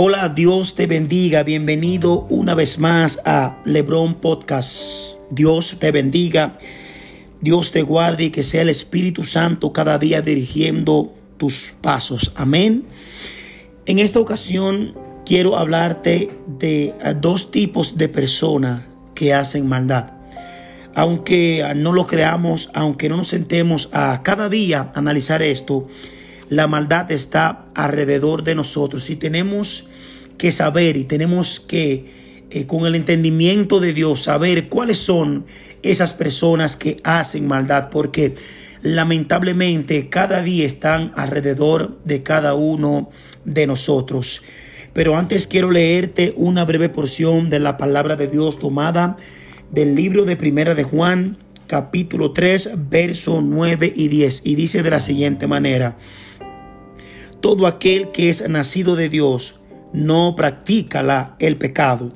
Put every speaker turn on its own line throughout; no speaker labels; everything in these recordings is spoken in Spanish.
Hola, Dios te bendiga. Bienvenido una vez más a Lebron Podcast. Dios te bendiga. Dios te guarde y que sea el Espíritu Santo cada día dirigiendo tus pasos. Amén. En esta ocasión quiero hablarte de dos tipos de personas que hacen maldad. Aunque no lo creamos, aunque no nos sentemos a cada día analizar esto, la maldad está alrededor de nosotros y tenemos que saber y tenemos que, eh, con el entendimiento de Dios, saber cuáles son esas personas que hacen maldad, porque lamentablemente cada día están alrededor de cada uno de nosotros. Pero antes quiero leerte una breve porción de la palabra de Dios tomada del libro de Primera de Juan, capítulo 3, verso 9 y 10. Y dice de la siguiente manera, todo aquel que es nacido de Dios no practica la, el pecado,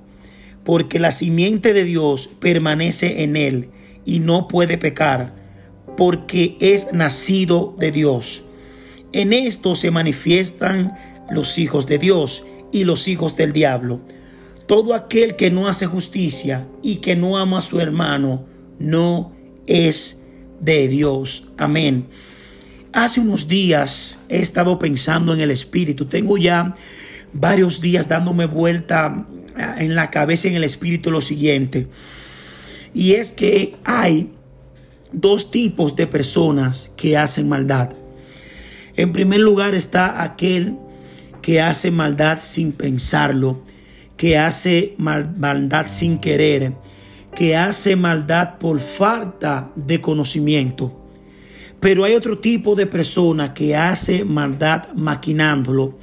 porque la simiente de Dios permanece en él y no puede pecar, porque es nacido de Dios. En esto se manifiestan los hijos de Dios y los hijos del diablo. Todo aquel que no hace justicia y que no ama a su hermano no es de Dios. Amén. Hace unos días he estado pensando en el Espíritu. Tengo ya varios días dándome vuelta en la cabeza en el Espíritu lo siguiente. Y es que hay dos tipos de personas que hacen maldad. En primer lugar está aquel que hace maldad sin pensarlo, que hace maldad sin querer, que hace maldad por falta de conocimiento. Pero hay otro tipo de persona que hace maldad maquinándolo,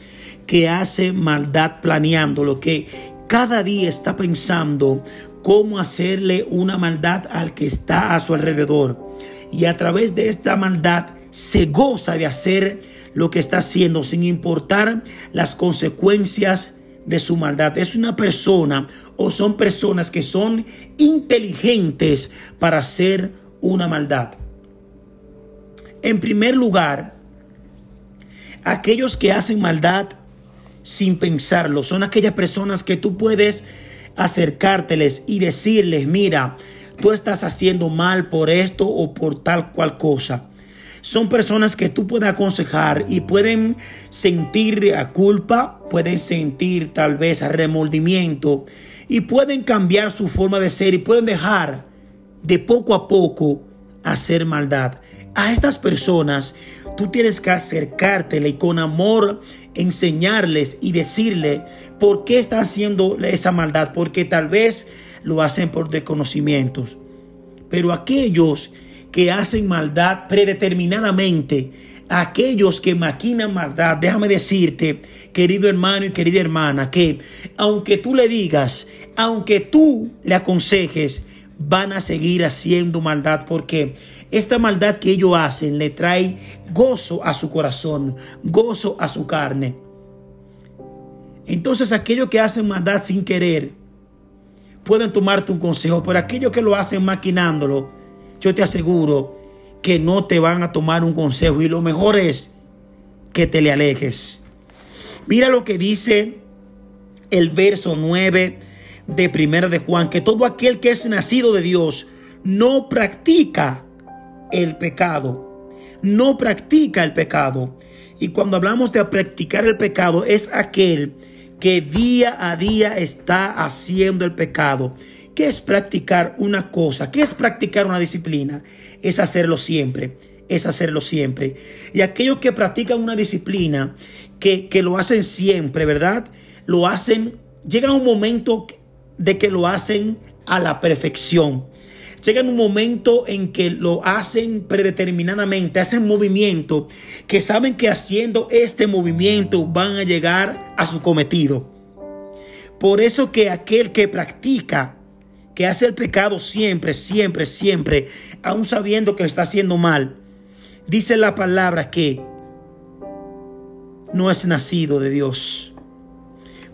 que hace maldad planeándolo, que cada día está pensando cómo hacerle una maldad al que está a su alrededor. Y a través de esta maldad se goza de hacer lo que está haciendo sin importar las consecuencias de su maldad. Es una persona o son personas que son inteligentes para hacer una maldad. En primer lugar, aquellos que hacen maldad sin pensarlo son aquellas personas que tú puedes acercárteles y decirles, mira, tú estás haciendo mal por esto o por tal cual cosa. Son personas que tú puedes aconsejar y pueden sentir culpa, pueden sentir tal vez remordimiento y pueden cambiar su forma de ser y pueden dejar de poco a poco hacer maldad a estas personas, tú tienes que acercártele y con amor enseñarles y decirle por qué están haciendo esa maldad, porque tal vez lo hacen por desconocimientos. Pero aquellos que hacen maldad predeterminadamente, aquellos que maquinan maldad, déjame decirte, querido hermano y querida hermana, que aunque tú le digas, aunque tú le aconsejes, van a seguir haciendo maldad porque esta maldad que ellos hacen le trae gozo a su corazón, gozo a su carne. Entonces aquellos que hacen maldad sin querer pueden tomarte un consejo, pero aquellos que lo hacen maquinándolo, yo te aseguro que no te van a tomar un consejo y lo mejor es que te le alejes. Mira lo que dice el verso 9 de Primera de Juan, que todo aquel que es nacido de Dios no practica el pecado, no practica el pecado. Y cuando hablamos de practicar el pecado, es aquel que día a día está haciendo el pecado. ¿Qué es practicar una cosa? ¿Qué es practicar una disciplina? Es hacerlo siempre, es hacerlo siempre. Y aquellos que practican una disciplina, que, que lo hacen siempre, ¿verdad? Lo hacen, llega un momento de que lo hacen a la perfección. Llega un momento en que lo hacen predeterminadamente, hacen movimiento, que saben que haciendo este movimiento van a llegar a su cometido. Por eso que aquel que practica, que hace el pecado siempre, siempre, siempre, aún sabiendo que lo está haciendo mal, dice la palabra que no es nacido de Dios.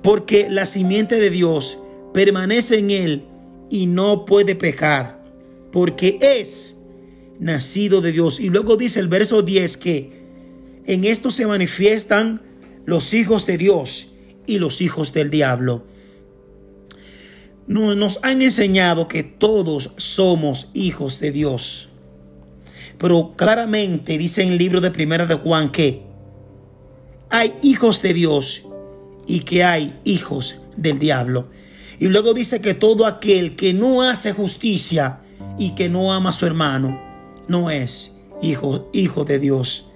Porque la simiente de Dios permanece en él y no puede pecar, porque es nacido de Dios. Y luego dice el verso 10 que en esto se manifiestan los hijos de Dios y los hijos del diablo. Nos han enseñado que todos somos hijos de Dios. Pero claramente dice en el libro de Primera de Juan que hay hijos de Dios y que hay hijos del diablo. Y luego dice que todo aquel que no hace justicia y que no ama a su hermano no es hijo, hijo de Dios.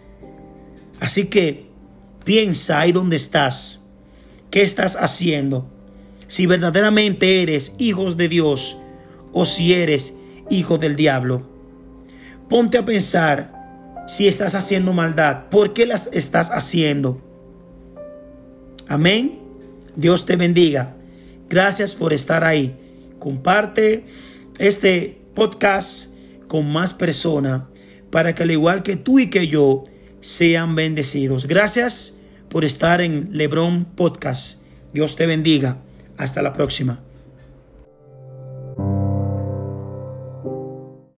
Así que piensa ahí donde estás. ¿Qué estás haciendo? Si verdaderamente eres hijos de Dios o si eres hijo del diablo. Ponte a pensar si estás haciendo maldad. ¿Por qué las estás haciendo? Amén. Dios te bendiga. Gracias por estar ahí. Comparte este podcast con más personas para que al igual que tú y que yo sean bendecidos. Gracias por estar en Lebron Podcast. Dios te bendiga. Hasta la próxima.